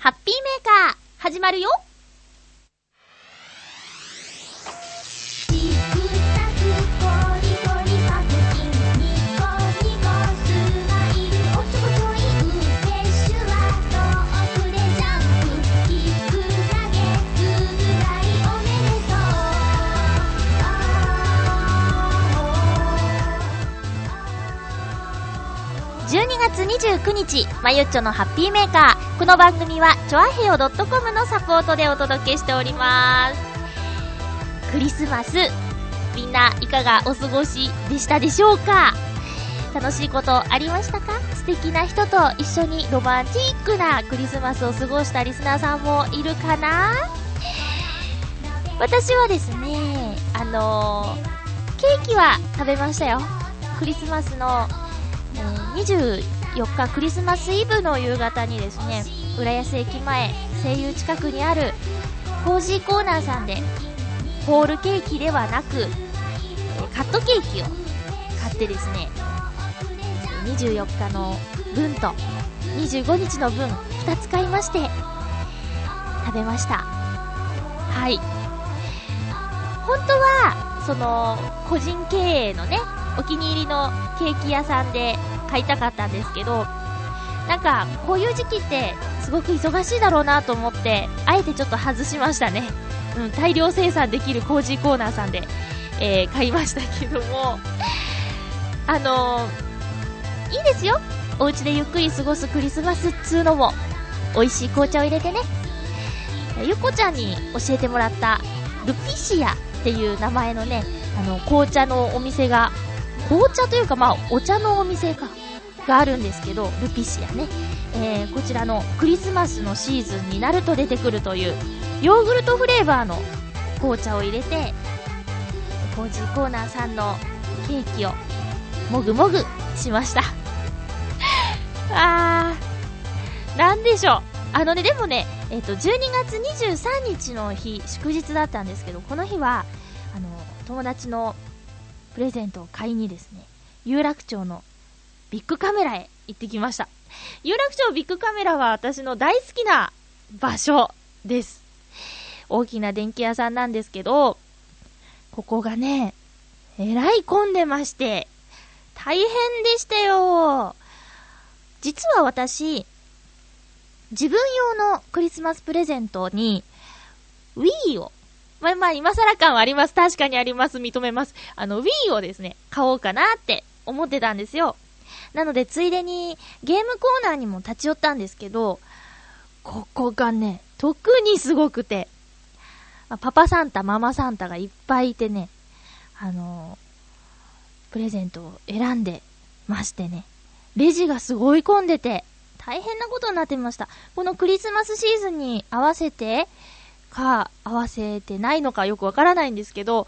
ハッピーメーカー、始まるよ。月29日、まゆっちょのハッピーメーカー。この番組は、ちょあへよ .com のサポートでお届けしております。クリスマス、みんないかがお過ごしでしたでしょうか？楽しいことありましたか？素敵な人と一緒にロマンチックなクリスマスを過ごしたリスナーさんもいるかな？私はですね、あのー、ケーキは食べましたよ。クリスマスの24日クリスマスイブの夕方にですね、浦安駅前、声優近くにあるコージーコーナーさんで、ホールケーキではなく、カットケーキを買ってですね、24日の分と25日の分2つ買いまして食べました。はい。本当はその個人経営のねお気に入りのケーキ屋さんで買いたかったんですけど、なんか、こういう時期ってすごく忙しいだろうなと思って、あえてちょっと外しましたね。うん、大量生産できるコージーコーナーさんで、えー、買いましたけども、あのー、いいですよ。お家でゆっくり過ごすクリスマスっつうのも、美味しい紅茶を入れてね。ゆこちゃんに教えてもらった、ルピシアっていう名前のね、あの、紅茶のお店が紅茶というか、まあ、お茶のお店か、があるんですけど、ルピシアね。えー、こちらのクリスマスのシーズンになると出てくるという、ヨーグルトフレーバーの紅茶を入れて、コージーコーナーさんのケーキを、もぐもぐしました。あー、なんでしょう。あのね、でもね、えっ、ー、と、12月23日の日、祝日だったんですけど、この日は、あの、友達のプレゼントを買いにですね、有楽町のビッグカメラへ行ってきました。有楽町ビッグカメラは私の大好きな場所です。大きな電気屋さんなんですけど、ここがね、えらい混んでまして、大変でしたよ。実は私、自分用のクリスマスプレゼントに、Wii をまあまあ、今更感はあります。確かにあります。認めます。あの、Wii をですね、買おうかなって思ってたんですよ。なので、ついでにゲームコーナーにも立ち寄ったんですけど、ここがね、特にすごくて、パパサンタ、ママサンタがいっぱいいてね、あの、プレゼントを選んでましてね、レジがすごい混んでて、大変なことになってました。このクリスマスシーズンに合わせて、か合わせてないのかよくわからないんですけど、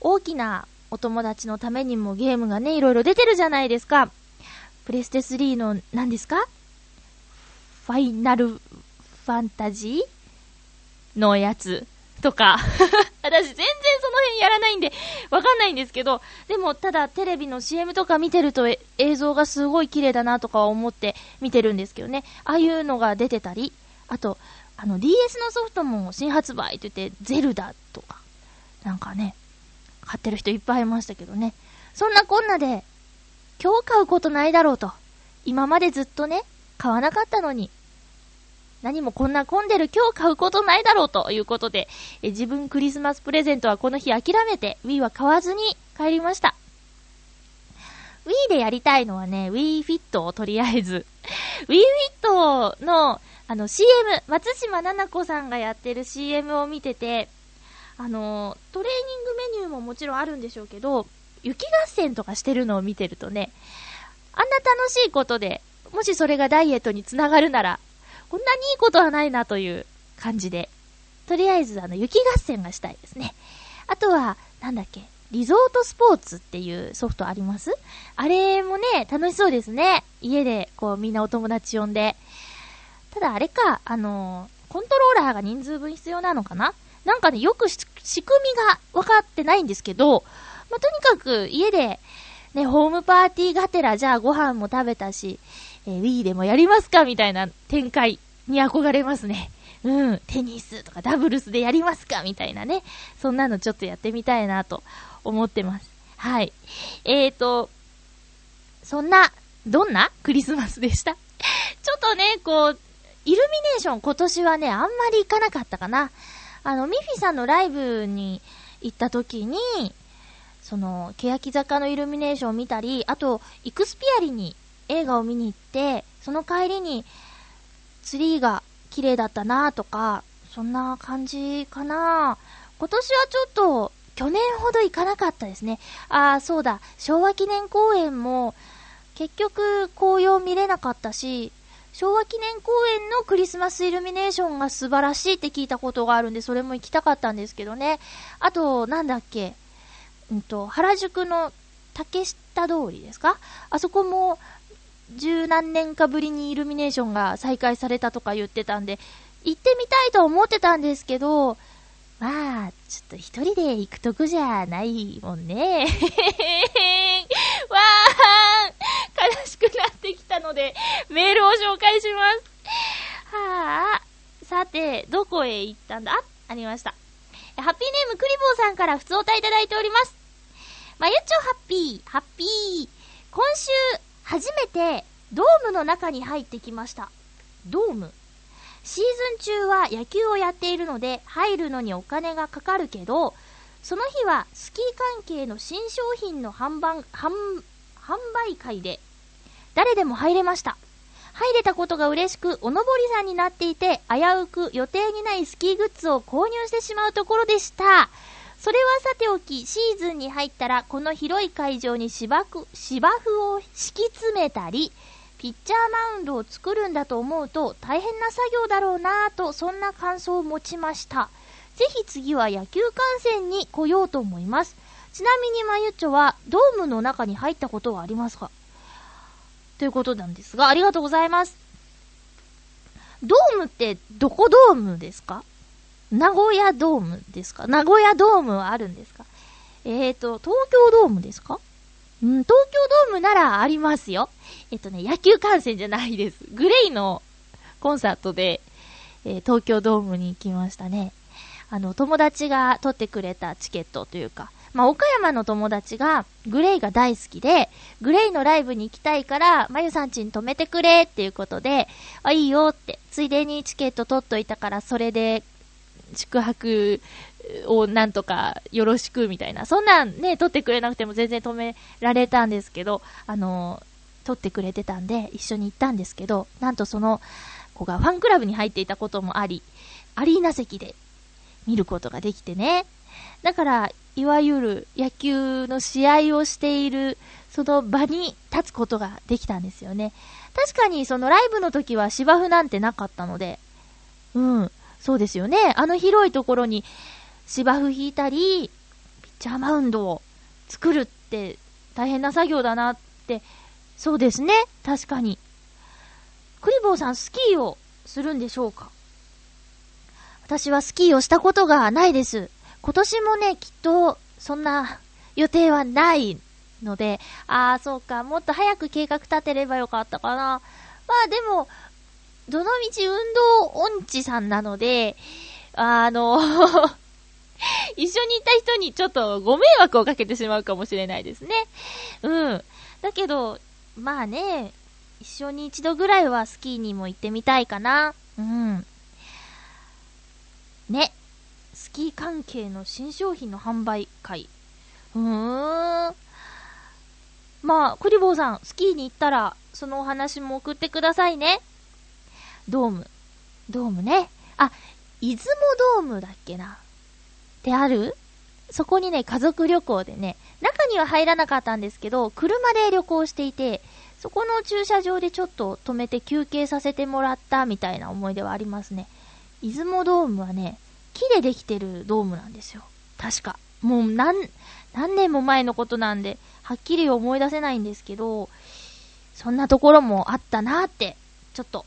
大きなお友達のためにもゲームがね、いろいろ出てるじゃないですか。プレステ3の何ですか？ファイナルファンタジーのやつとか 私全然その辺やらないんで、わかんないんですけど、でもただテレビの CM とか見てると映像がすごい綺麗だなとか思って見てるんですけどね。ああいうのが出てたり、あと、あの DS のソフトも新発売って言って、ゼルダとか、なんかね、買ってる人いっぱいいましたけどね。そんなこんなで、今日買うことないだろうと。今までずっとね、買わなかったのに、何もこんな混んでる今日買うことないだろうということで、え自分クリスマスプレゼントはこの日諦めて、Wii は買わずに帰りました。Wii でやりたいのはね、Wii Fit をとりあえず。Wii Fit のあの CM、松島奈々子さんがやってる CM を見てて、あの、トレーニングメニューももちろんあるんでしょうけど、雪合戦とかしてるのを見てるとね、あんな楽しいことで、もしそれがダイエットにつながるなら、こんなにいいことはないなという感じで、とりあえずあの雪合戦がしたいですね。あとは、なんだっけ、リゾートスポーツっていうソフトあります？あれもね、楽しそうですね。家で、こう、みんなお友達呼んで、ただあれか、あのー、コントローラーが人数分必要なのかな？なんかね、よく仕組みが分かってないんですけど、まあ、とにかく家で、ね、ホームパーティーがてら、じゃあご飯も食べたし、えー、Wii でもやりますかみたいな展開に憧れますね。うん。テニスとかダブルスでやりますかみたいなね。そんなのちょっとやってみたいなと思ってます。はい。えーと、そんな、どんな？クリスマスでした？ちょっとね、こう、イルミネーション今年はね、あんまり行かなかったかな。あの、ミフィさんのライブに行った時に、その、欅坂のイルミネーションを見たり、あと、イクスピアリに映画を見に行って、その帰りに、ツリーが綺麗だったなとか、そんな感じかな今年はちょっと、去年ほど行かなかったですね。ああ、そうだ、昭和記念公園も、結局、紅葉見れなかったし、昭和記念公園のクリスマスイルミネーションが素晴らしいって聞いたことがあるんで、それも行きたかったんですけどね。あと、なんだっけ、うんと、原宿の竹下通りですか？あそこも、十何年かぶりにイルミネーションが再開されたとか言ってたんで、行ってみたいと思ってたんですけど、まあ、ちょっと一人で行くとこじゃないもんね。わー悲しくなってきたので、メールを紹介します。はあ、さて、どこへ行ったんだ？あ、ありました。ハッピーネームクリボーさんから普通お歌いただいております。まゆちょハッピー、ハッピー。今週、初めて、ドームの中に入ってきました。ドーム？シーズン中は野球をやっているので、入るのにお金がかかるけど、その日はスキー関係の新商品の販売、販売会で、誰でも入れました。入れたことが嬉しく、おのぼりさんになっていて、危うく予定にないスキーグッズを購入してしまうところでした。それはさておき、シーズンに入ったら、この広い会場に芝生芝生を敷き詰めたり、ピッチャーマウンドを作るんだと思うと大変な作業だろうなぁと、そんな感想を持ちました。ぜひ次は野球観戦に来ようと思います。ちなみにまゆっちょはドームの中に入ったことはありますか？ということなんですが、ありがとうございます。ドームってどこドームですか？名古屋ドームですか？名古屋ドームはあるんですか？えーと、東京ドームですか？うん、東京ドームならありますよ。えっとね、野球観戦じゃないです。グレイのコンサートで、えー、東京ドームに行きましたね。あの、友達が取ってくれたチケットというか、まあ、岡山の友達が、グレイが大好きで、グレイのライブに行きたいから、まゆさんちに泊めてくれっていうことで、あ、いいよって、ついでにチケット取っといたから、それで宿泊をなんとかよろしくみたいな。そんなんね、撮ってくれなくても全然止められたんですけど、あの、撮ってくれてたんで一緒に行ったんですけど、なんとその子がファンクラブに入っていたこともあり、アリーナ席で見ることができてね。だから、いわゆる野球の試合をしているその場に立つことができたんですよね。確かにそのライブの時は芝生なんてなかったので、うん、そうですよね。あの広いところに芝生引いたり、ピッチャーマウンドを作るって大変な作業だなって、そうですね。確かに。クリボーさんスキーをするんでしょうか？私はスキーをしたことがないです。今年もね、きっと、そんな予定はないので、ああ、そうか、もっと早く計画立てればよかったかな。まあでも、どのみち運動音痴さんなので、あの 一緒にいた人にちょっとご迷惑をかけてしまうかもしれないですね。うん。だけど、まあね、一緒に一度ぐらいはスキーにも行ってみたいかな。うん。ね。スキー関係の新商品の販売会。うーん。まあ、クリボーさん、スキーに行ったら、そのお話も送ってくださいね。ドーム。ドームね。あ、出雲ドームだっけな。ってある？そこにね、家族旅行でね、中には入らなかったんですけど、車で旅行していて、そこの駐車場でちょっと止めて休憩させてもらったみたいな思い出はありますね。出雲ドームはね、木でできてるドームなんですよ。確か。もう何、何年も前のことなんで、はっきり思い出せないんですけど、そんなところもあったなーって、ちょっと、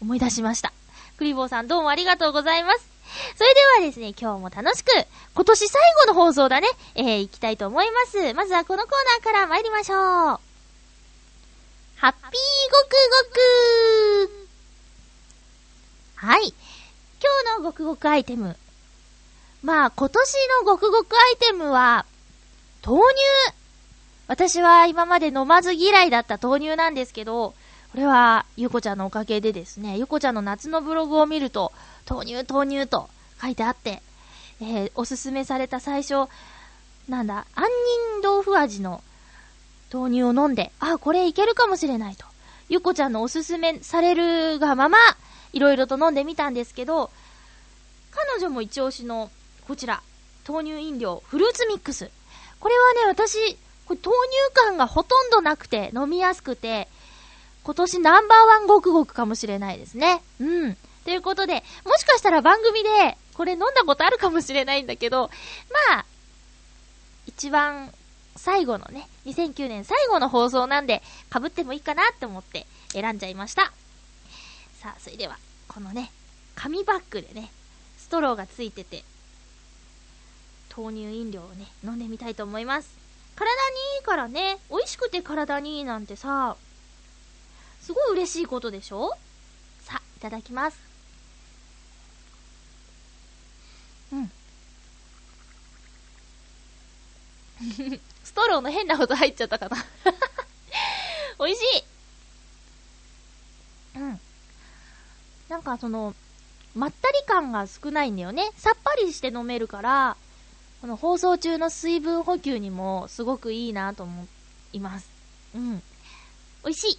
思い出しました。クリボーさんどうもありがとうございます。それではですね、今日も楽しく、今年最後の放送だね、えー、行きたいと思います。まずはこのコーナーから参りましょう。ハッピーごくごくはい。今日のごくごくアイテム。まあ、今年のごくごくアイテムは、豆乳。私は今まで飲まず嫌いだった豆乳なんですけど、これは、ゆうこちゃんのおかげでですね、ゆうこちゃんの夏のブログを見ると、豆乳豆乳と書いてあって、えー、おすすめされた最初、なんだ、杏仁豆腐味の豆乳を飲んで、あ、これいけるかもしれないと。ゆこちゃんのおすすめされるがまま、いろいろと飲んでみたんですけど、彼女も一押しの、こちら、豆乳飲料、フルーツミックス。これはね、私、これ豆乳感がほとんどなくて、飲みやすくて、今年ナンバーワンごくごくかもしれないですね。うん。ということで、もしかしたら番組で、これ飲んだことあるかもしれないんだけど、まあ、一番最後のね、2009年最後の放送なんで、被ってもいいかなって思って選んじゃいました。さあ、それでは、このね、紙バッグでね、ストローがついてて、豆乳飲料をね、飲んでみたいと思います。体にいいからね、美味しくて体にいいなんてさ、すごい嬉しいことでしょ？さあ、いただきます。うん。ストローの変な音入っちゃったかな 美味しいうん。なんかその、まったり感が少ないんだよね。さっぱりして飲めるから、この放送中の水分補給にもすごくいいなと思います。うん。美味しい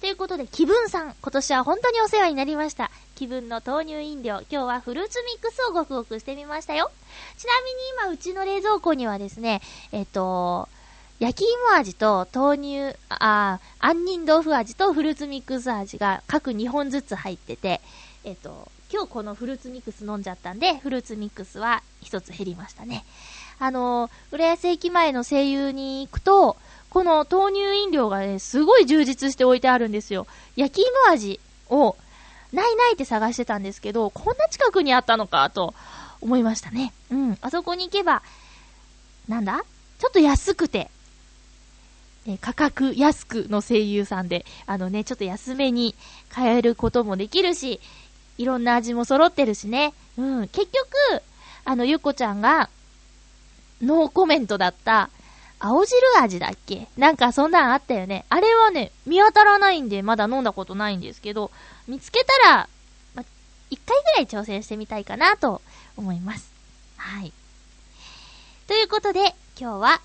ということで、気分さん、今年は本当にお世話になりました。気分の豆乳飲料、今日はフルーツミックスをごくごくしてみましたよ。ちなみに今、うちの冷蔵庫にはですね、えっと、焼き芋味と豆乳、あ、杏仁豆腐味とフルーツミックス味が各2本ずつ入ってて、えっと、今日このフルーツミックス飲んじゃったんで、フルーツミックスは1つ減りましたね。あの、浦安駅前の声優に行くと、この豆乳飲料がね、すごい充実して置いてあるんですよ。焼き芋味を、ないないって探してたんですけど、こんな近くにあったのか、と思いましたね。うん。あそこに行けば、なんだ？ちょっと安くて、え価格安くの声優さんで、あのね、ちょっと安めに買えることもできるし、いろんな味も揃ってるしね。うん。結局、あの、ゆっこちゃんが、ノーコメントだった、青汁味だっけ？なんかそんなんあったよね。あれはね、見当たらないんで、まだ飲んだことないんですけど、見つけたら、ま、一回ぐらい挑戦してみたいかなと思います。はい。ということで、今日は、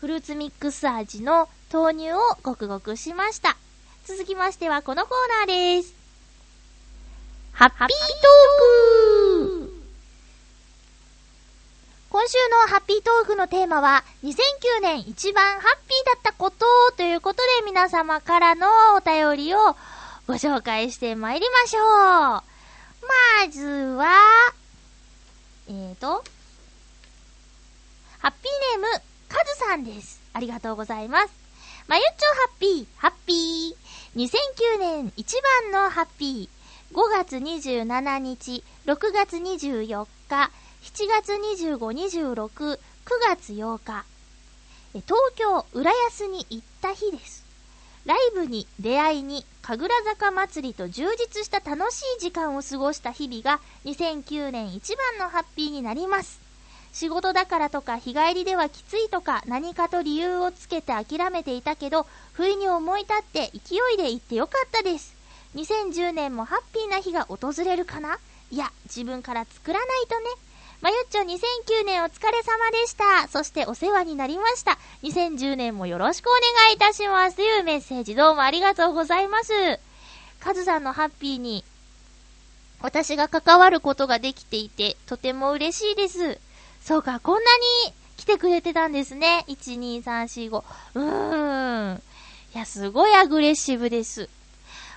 フルーツミックス味の豆乳をごくごくしました。続きましてはこのコーナーです。ハッピートーク今週のハッピートークのテーマは、2009年一番ハッピーだったことということで皆様からのお便りをご紹介してまいりましょう。まずは、えーと、ハッピーネーム、カズさんです。ありがとうございます。まゆっちょハッピー、ハッピー。2009年一番のハッピー。5月27日、6月24日、7月25、26、9月8日、東京浦安に行った日です。ライブに出会いに神楽坂祭りと充実した楽しい時間を過ごした日々が2009年一番のハッピーになります。仕事だからとか日帰りではきついとか何かと理由をつけて諦めていたけど不意に思い立って勢いで行ってよかったです。2010年もハッピーな日が訪れるかな？いや、自分から作らないとね。まゆっちょ2009年お疲れ様でした。そしてお世話になりました。2010年もよろしくお願いいたします。というメッセージどうもありがとうございます。カズさんのハッピーに私が関わることができていて、とても嬉しいです。そうか、こんなに来てくれてたんですね。1、2、3、4、5。うーん。いや、すごいアグレッシブです。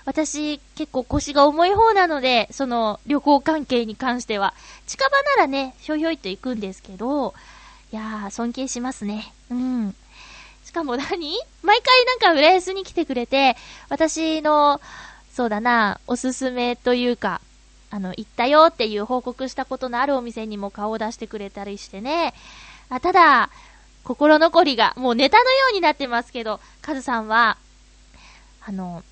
私、結構腰が重い方なので、その旅行関係に関しては。近場ならね、ひょいひょいと行くんですけど、いやー、尊敬しますね。うん。しかも何？毎回なんか浦安に来てくれて、私の、そうだな、おすすめというか、あの、行ったよっていう報告したことのあるお店にも顔を出してくれたりしてね。あただ、心残りが、もうネタのようになってますけど、カズさんは、あの、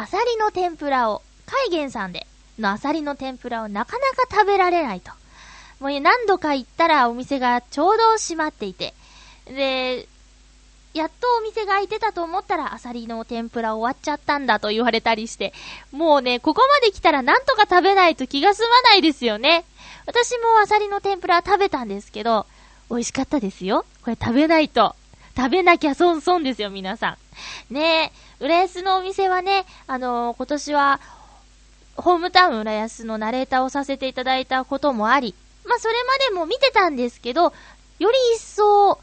アサリの天ぷらを、海源さんでのアサリの天ぷらをなかなか食べられないと。もう何度か行ったらお店がちょうど閉まっていて、で、やっとお店が開いてたと思ったら、アサリの天ぷら終わっちゃったんだと言われたりして、もうね、ここまで来たらなんとか食べないと気が済まないですよね。私もアサリの天ぷら食べたんですけど、美味しかったですよ。これ食べないと。食べなきゃ損損ですよ、皆さん。ねえ、浦安のお店はね、あのー、今年は、ホームタウン浦安のナレーターをさせていただいたこともあり、まあ、それまでも見てたんですけど、より一層、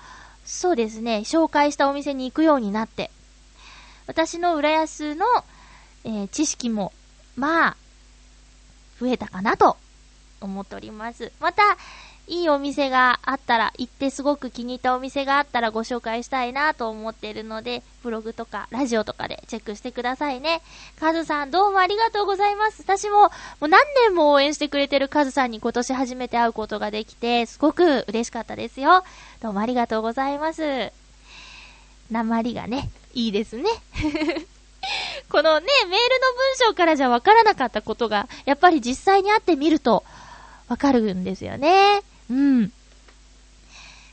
そうですね、紹介したお店に行くようになって、私の浦安の、えー、知識も、まあ、増えたかなと思っております。また、いいお店があったら、行ってすごく気に入ったお店があったらご紹介したいなと思っているので、ブログとかラジオとかでチェックしてくださいね。カズさんどうもありがとうございます。私ももう何年も応援してくれてるカズさんに今年初めて会うことができて、すごく嬉しかったですよ。どうもありがとうございます。鉛がね、いいですね。このね、メールの文章からじゃわからなかったことが、やっぱり実際に会ってみると、わかるんですよね。うん。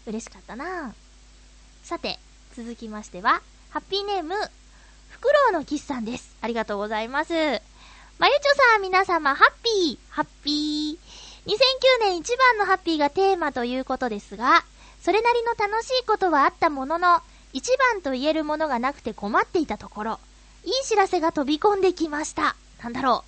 嬉しかったなさて、続きましては、ハッピーネーム、フクロウのキスさんです。ありがとうございます。まゆちょさん、皆様、ハッピー、ハッピー。2009年一番のハッピーがテーマということですが、それなりの楽しいことはあったものの、一番と言えるものがなくて困っていたところ、いい知らせが飛び込んできました。なんだろ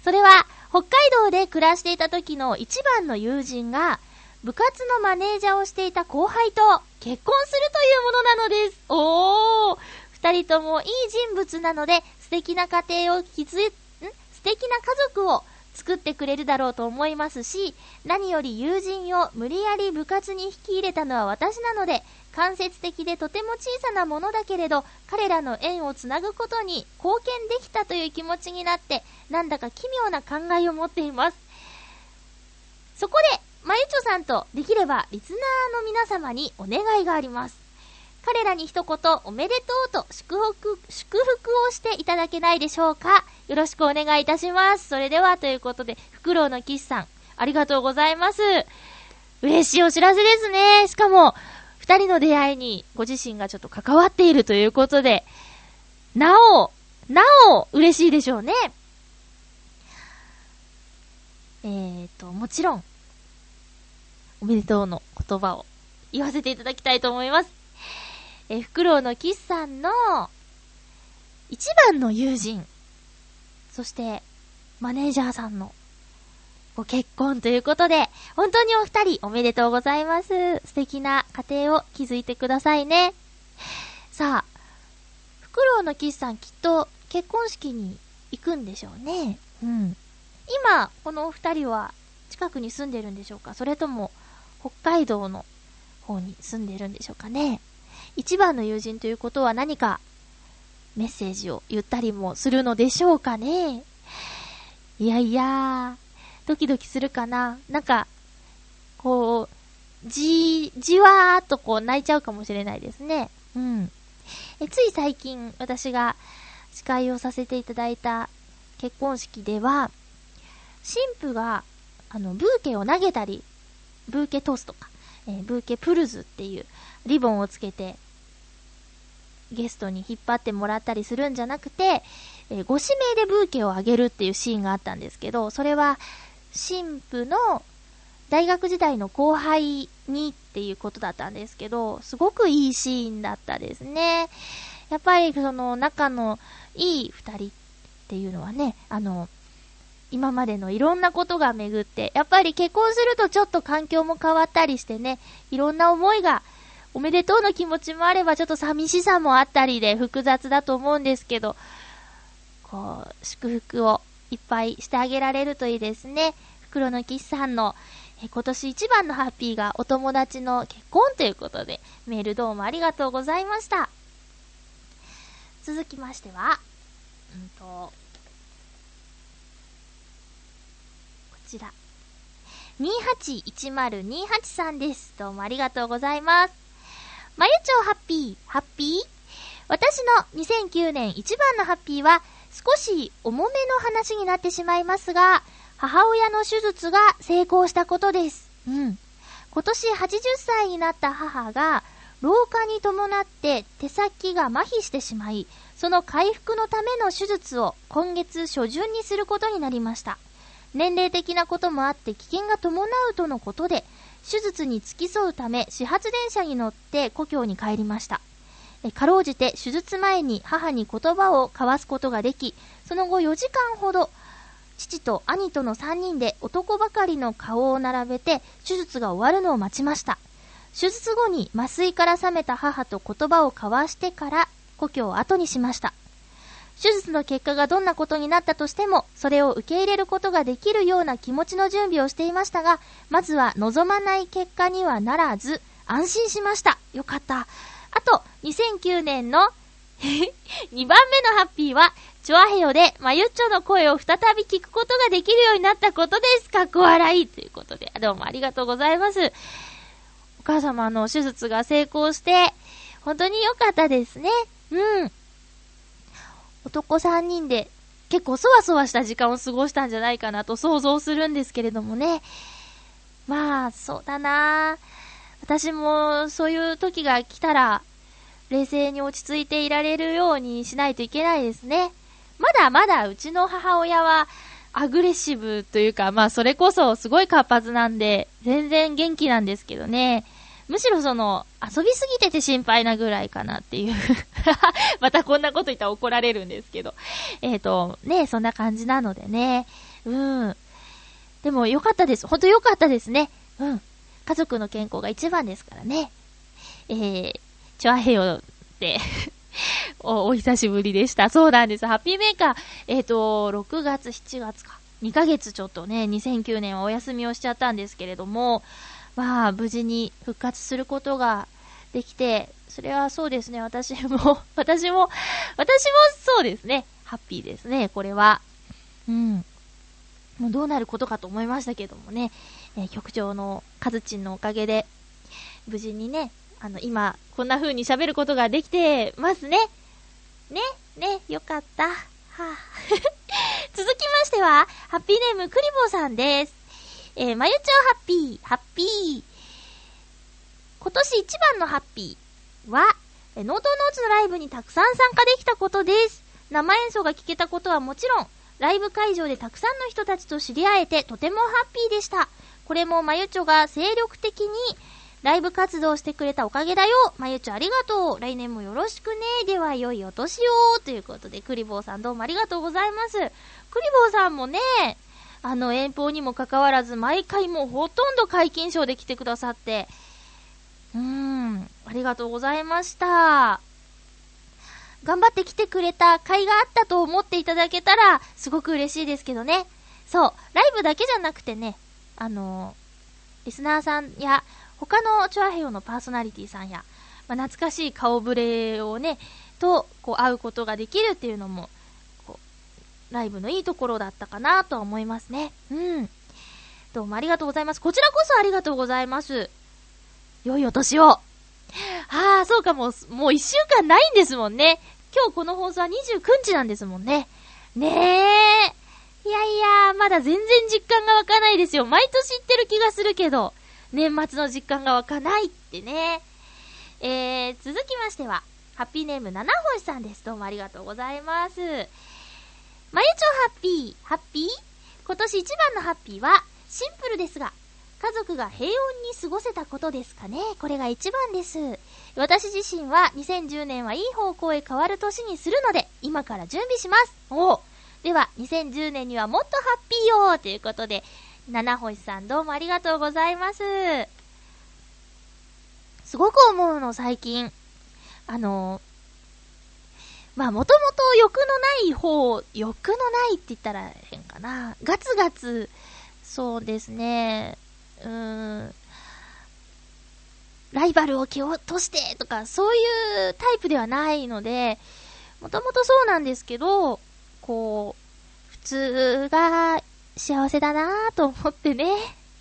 う。それは、北海道で暮らしていた時の一番の友人が、部活のマネージャーをしていた後輩と結婚するというものなのです。おー二人ともいい人物なので、素敵な家庭を築い、ん？素敵な家族を作ってくれるだろうと思いますし、何より友人を無理やり部活に引き入れたのは私なので、間接的でとても小さなものだけれど、彼らの縁をつなぐことに貢献できたという気持ちになって、なんだか奇妙な考えを持っています。そこで、まゆちょさんとできればリスナーの皆様にお願いがあります。彼らに一言おめでとうと祝福、祝福をしていただけないでしょうかよろしくお願いいたします。それではということで、フクロウのキスさん、ありがとうございます。嬉しいお知らせですね。しかも、二人の出会いにご自身がちょっと関わっているということで、なお、なお、嬉しいでしょうね。えーと、もちろん、おめでとうの言葉を言わせていただきたいと思います。えフクロウのキスさんの一番の友人、そしてマネージャーさんのご結婚ということで、本当にお二人おめでとうございます。素敵な家庭を築いてくださいね。さあ、フクロウのキスさんきっと結婚式に行くんでしょうね。うん。今、このお二人は近くに住んでるんでしょうか？それとも北海道の方に住んでるんでしょうかね。一番の友人ということは何かメッセージを言ったりもするのでしょうかね。いやいやドキドキするかな。なんか、こう、じ、じわーっとこう泣いちゃうかもしれないですね。うん。えつい最近私が司会をさせていただいた結婚式では、神父が、あの、ブーケを投げたりブーケトスとか、えー、ブーケプルズっていうリボンをつけて、ゲストに引っ張ってもらったりするんじゃなくて、えー、ご指名でブーケをあげるっていうシーンがあったんですけど、それは、神父の大学時代の後輩にっていうことだったんですけど、すごくいいシーンだったですね。やっぱりその仲のいい二人っていうのはね、あの、今までのいろんなことが巡って、やっぱり結婚するとちょっと環境も変わったりしてね、いろんな思いが、おめでとうの気持ちもあれば、ちょっと寂しさもあったりで複雑だと思うんですけど、こう、祝福をいっぱいしてあげられるといいですね。袋のキスさんの、え今年一番のハッピーがお友達の結婚ということで、メールどうもありがとうございました。続きましては、うんと、ちら。281028さんです。どうもありがとうございます。まゆちょハッピー、ハッピー？私の2009年一番のハッピーは、少し重めの話になってしまいますが、母親の手術が成功したことです。うん。今年80歳になった母が、老化に伴って手先が麻痺してしまい、その回復のための手術を今月初旬にすることになりました。年齢的なこともあって危険が伴うとのことで、手術に付き添うため始発電車に乗って故郷に帰りました。かろうじて手術前に母に言葉を交わすことができ、その後4時間ほど、父と兄との3人で男ばかりの顔を並べて手術が終わるのを待ちました。手術後に麻酔から覚めた母と言葉を交わしてから故郷を後にしました。手術の結果がどんなことになったとしても、それを受け入れることができるような気持ちの準備をしていましたが、まずは望まない結果にはならず、安心しました。よかった。あと、2009年の 2番目のハッピーは、チョアヘヨで、まゆっちょの声を再び聞くことができるようになったことです。かっこ笑い。ということで、どうもありがとうございます。お母様の手術が成功して、本当に良かったですね。うん。男3人で結構そわそわした時間を過ごしたんじゃないかなと想像するんですけれどもね。まあ、そうだな私もそういう時が来たら、冷静に落ち着いていられるようにしないといけないですね。まだまだうちの母親はアグレッシブというか、まあそれこそすごい活発なんで、全然元気なんですけどね。むしろその、遊びすぎてて心配なぐらいかなっていう またこんなこと言ったら怒られるんですけど。えっ、ー、と、ね、そんな感じなのでね。うん。でもよかったです。ほんとよかったですね。うん。家族の健康が一番ですからね。えー、チョアヘヨで お、お久しぶりでした。そうなんです。ハッピーメーカー、えっ、ー、と、6月、7月か。2ヶ月ちょっとね、2009年はお休みをしちゃったんですけれども、まあ、無事に復活することができて、それはそうですね、私も 私も、私もそうですね、ハッピーですね、これは。うん。もうどうなることかと思いましたけどもね、えー、局長のカズチンのおかげで、無事にね、あの、今、こんな風に喋ることができてますね。ね、ね、よかった。はあ、続きましては、ハッピーネームクリボーさんです。えー、まゆちょハッピー、ハッピー。今年一番のハッピーは、え、ノートノーツのライブにたくさん参加できたことです。生演奏が聴けたことはもちろん、ライブ会場でたくさんの人たちと知り合えてとてもハッピーでした。これもまゆちょが精力的にライブ活動してくれたおかげだよ。まゆちょありがとう。来年もよろしくね。では、良いお年を。ということで、クリボーさんどうもありがとうございます。クリボーさんもね、あの遠方にもかかわらず、毎回もうほとんど解禁賞で来てくださって、うーん、ありがとうございました。頑張って来てくれた甲斐があったと思っていただけたら、すごく嬉しいですけどね。そう、ライブだけじゃなくてね、あのリスナーさんや、他のチョアヘヨのパーソナリティさんや、まあ、懐かしい顔ぶれをね、と、こう、会うことができるっていうのも、ライブのいいところだったかなとは思いますね。うん。どうもありがとうございます。こちらこそありがとうございます。良いお年を。ああ、そうかもう、もう一週間ないんですもんね。今日この放送は29日なんですもんね。ねえ。いやいや、まだ全然実感が湧かないですよ。毎年言ってる気がするけど、年末の実感が湧かないってね。えー、続きましては、ハッピーネーム七星さんです。どうもありがとうございます。まゆちょハッピー、ハッピー？今年一番のハッピーは、シンプルですが、家族が平穏に過ごせたことですかね？これが一番です。私自身は2010年はいい方向へ変わる年にするので、今から準備します。おでは、2010年にはもっとハッピーよということで、七星さんどうもありがとうございます。すごく思うの、最近。あのまあ、もともと欲のない方、欲のないって言ったら変かな。ガツガツ、そうですね、うーん、ライバルを蹴落としてとか、そういうタイプではないので、もともとそうなんですけど、こう、普通が幸せだなぁと思ってね、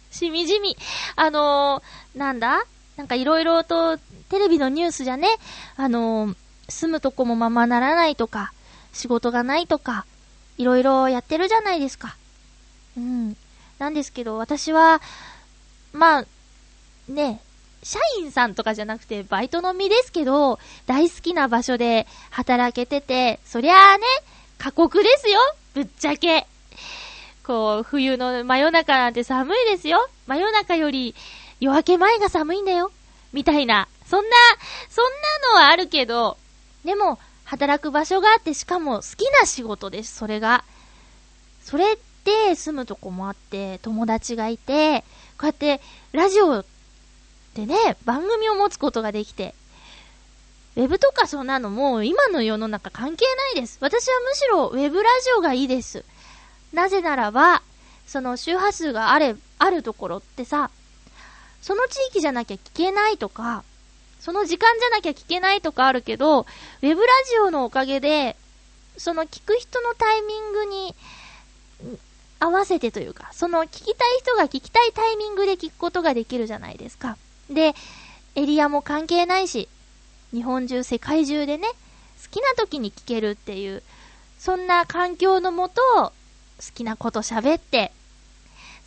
しみじみ、あのー、なんだ？なんかいろいろとテレビのニュースじゃね、あのー、住むとこもままならないとか、仕事がないとか、いろいろやってるじゃないですか。うん。なんですけど、私は、まあ、ね、社員さんとかじゃなくて、バイトの身ですけど、大好きな場所で働けてて、そりゃあね、過酷ですよぶっちゃけ。こう、冬の真夜中なんて寒いですよ真夜中より夜明け前が寒いんだよみたいな。そんな、そんなのはあるけど、でも、働く場所があって、しかも好きな仕事です、それが。それって住むとこもあって、友達がいて、こうやってラジオでね、番組を持つことができて、ウェブとかそんなのも今の世の中関係ないです。私はむしろウェブラジオがいいです。なぜならば、その周波数があれ、あるところってさ、その地域じゃなきゃ聞けないとか、その時間じゃなきゃ聞けないとかあるけど、ウェブラジオのおかげで、その聞く人のタイミングに合わせてというか、その聞きたい人が聞きたいタイミングで聞くことができるじゃないですか。で、エリアも関係ないし、日本中、世界中でね、好きな時に聞けるっていう、そんな環境のもと、好きなこと喋って、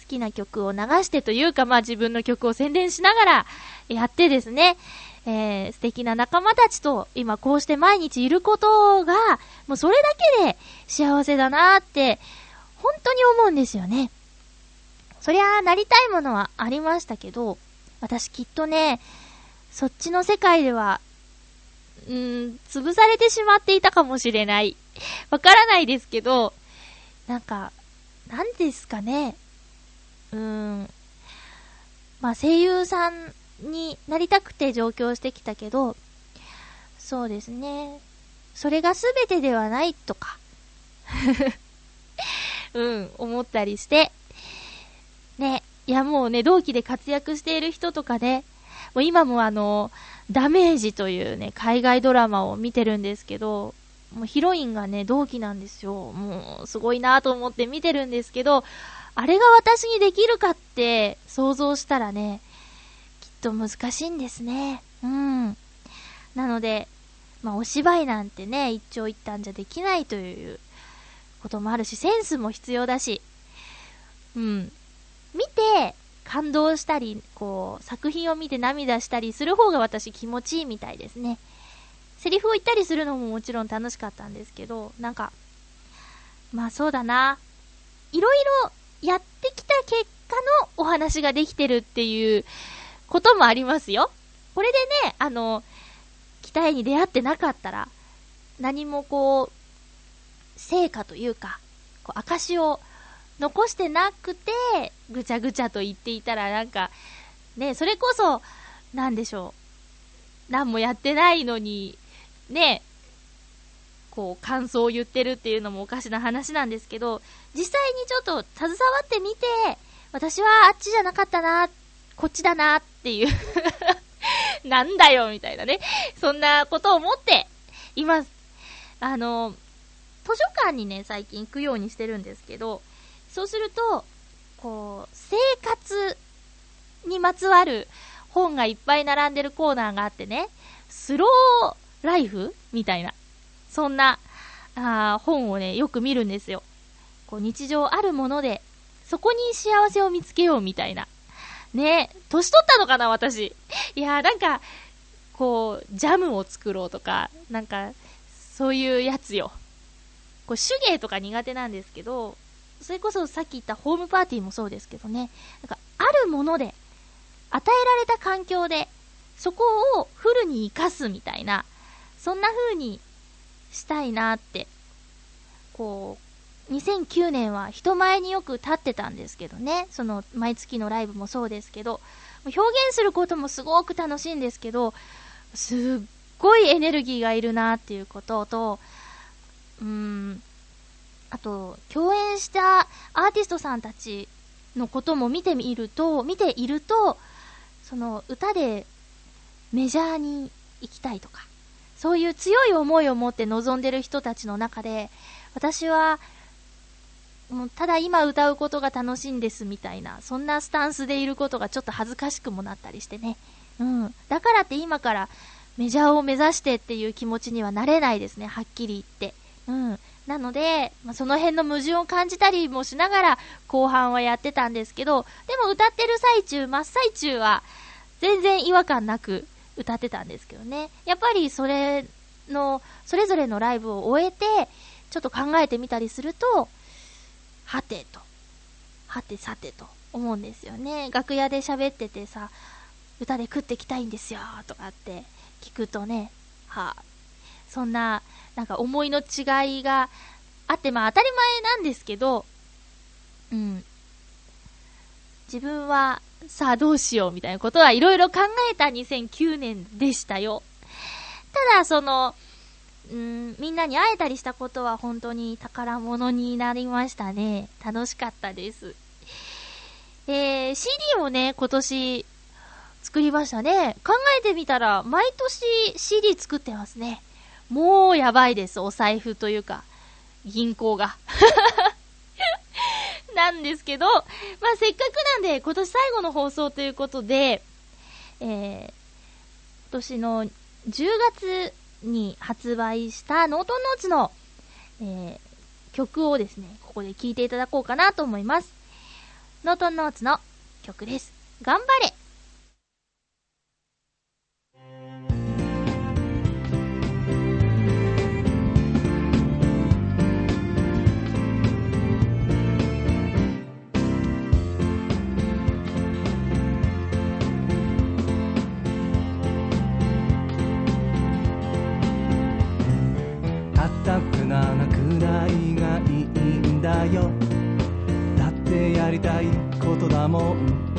好きな曲を流してというか、まあ自分の曲を宣伝しながらやってですね、えー、素敵な仲間たちと今こうして毎日いることが、もうそれだけで幸せだなーって、本当に思うんですよね。そりゃあ、なりたいものはありましたけど、私きっとね、そっちの世界では、うーん、潰されてしまっていたかもしれない。わからないですけど、なんか、なんですかね。うーん。まあ、声優さんになりたくて上京してきたけど、そうですね。それが全てではないとか。うん、思ったりして。ね。いやもうね、同期で活躍している人とかで、もう今もあの、ダメージというね、海外ドラマを見てるんですけど、もうヒロインがね、同期なんですよ。もう、すごいなと思って見てるんですけど、あれが私にできるかって想像したらね、と難しいんですね。うん。なので、まあお芝居なんてね、一長一短じゃできないということもあるし、センスも必要だし、うん。見て感動したり、こう、作品を見て涙したりする方が私気持ちいいみたいですね。セリフを言ったりするのももちろん楽しかったんですけど、なんか、まあそうだな。いろいろやってきた結果のお話ができてるっていうこともありますよ。これでね、あの、期待に出会ってなかったら、何もこう、成果というか、こう、証を残してなくて、ぐちゃぐちゃと言っていたらなんか、ね、それこそ、なんでしょう。何もやってないのに、ね、こう、感想を言ってるっていうのもおかしな話なんですけど、実際にちょっと携わってみて、私はあっちじゃなかったな、こっちだなっていう なんだよ、みたいなね。そんなことを思っています。あの、図書館にね、最近行くようにしてるんですけど、そうすると、こう、生活にまつわる本がいっぱい並んでるコーナーがあってね、スローライフみたいな、そんな、あ本をね、よく見るんですよ。こう、日常あるもので、そこに幸せを見つけようみたいな。ね年取ったのかな、私。いやー、なんか、こう、ジャムを作ろうとか、なんか、そういうやつよ。こう、手芸とか苦手なんですけど、それこそさっき言ったホームパーティーもそうですけどね、なんかあるもので、与えられた環境で、そこをフルに活かすみたいな、そんな風にしたいなって、こう、2009年は人前によく立ってたんですけどね、その毎月のライブもそうですけど、表現することもすごく楽しいんですけど、すっごいエネルギーがいるなっていうことと、うーん、あと、共演したアーティストさんたちのことも見てみると、見ていると、その歌でメジャーに行きたいとか、そういう強い思いを持って臨んでる人たちの中で、私は、もうただ今歌うことが楽しいんですみたいな、そんなスタンスでいることがちょっと恥ずかしくもなったりしてね。うん。だからって今からメジャーを目指してっていう気持ちにはなれないですね、はっきり言って。うん。なので、まあ、その辺の矛盾を感じたりもしながら、後半はやってたんですけど、でも歌ってる最中、真っ最中は、全然違和感なく歌ってたんですけどね。やっぱりそれの、それぞれのライブを終えて、ちょっと考えてみたりすると、はてと、はてさてと思うんですよね。楽屋で喋っててさ、歌で食ってきたいんですよ、とかって聞くとね、はあ、そんな、なんか思いの違いがあって、まあ当たり前なんですけど、うん。自分は、さあどうしようみたいなことはいろいろ考えた2009年でしたよ。ただ、その、うん、みんなに会えたりしたことは本当に宝物になりましたね。楽しかったです。えー、CD もね、今年作りましたね。考えてみたら、毎年 CD 作ってますね。もうやばいです、お財布というか、銀行が。なんですけど、まあせっかくなんで、今年最後の放送ということで、えー、今年の10月に発売したノートンノーツの、えー、曲をですね、ここで聴いていただこうかなと思います。ノートンノーツの曲です。頑張れらなくないがいいんだよ。だってやりたいことだもん。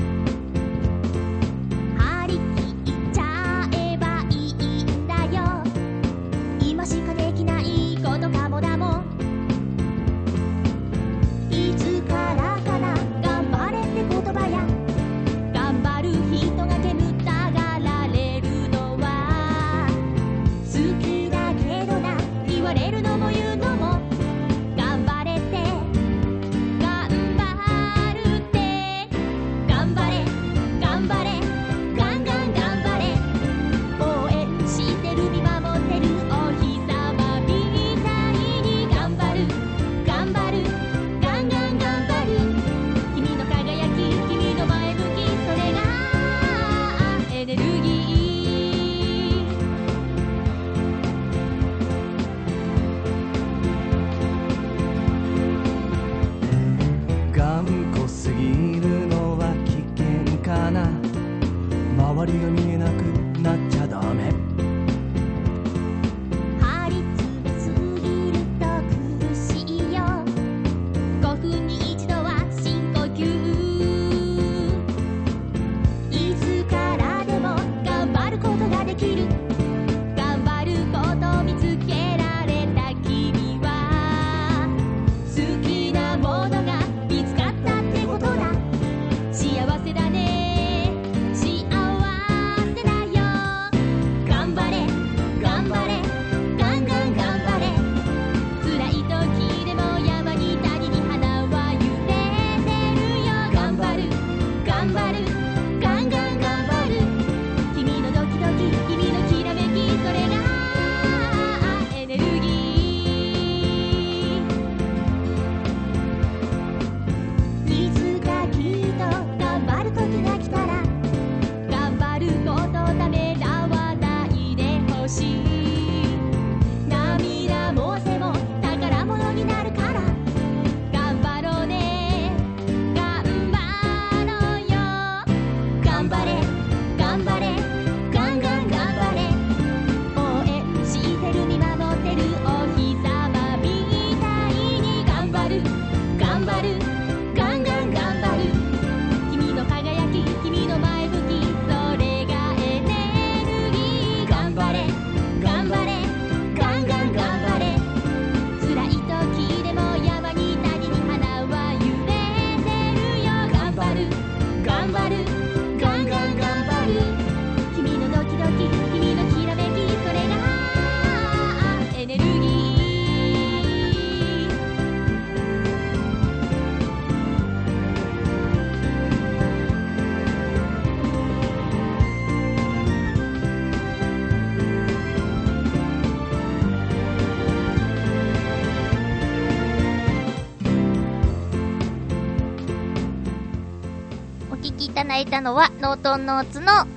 いたのは、ノートンノーツの、頑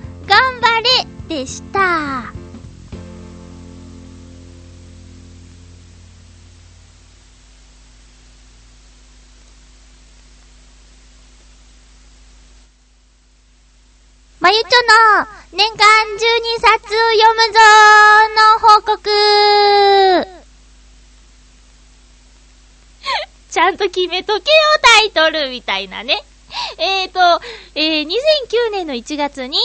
張れでした。まゆちょの年間12冊読むぞーの報告 ちゃんと決めとけよ、タイトルみたいなね。えーと、えー、2009年の1月に、